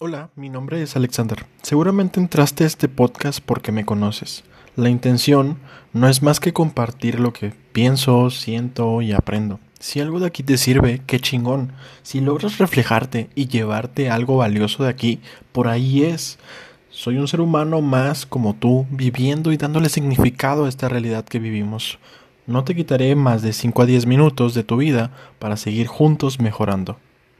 Hola, mi nombre es Alexander. Seguramente entraste a este podcast porque me conoces. La intención no es más que compartir lo que pienso, siento y aprendo. Si algo de aquí te sirve, qué chingón. Si logras reflejarte y llevarte algo valioso de aquí, por ahí es. Soy un ser humano más como tú, viviendo y dándole significado a esta realidad que vivimos. No te quitaré más de 5 a 10 minutos de tu vida para seguir juntos mejorando.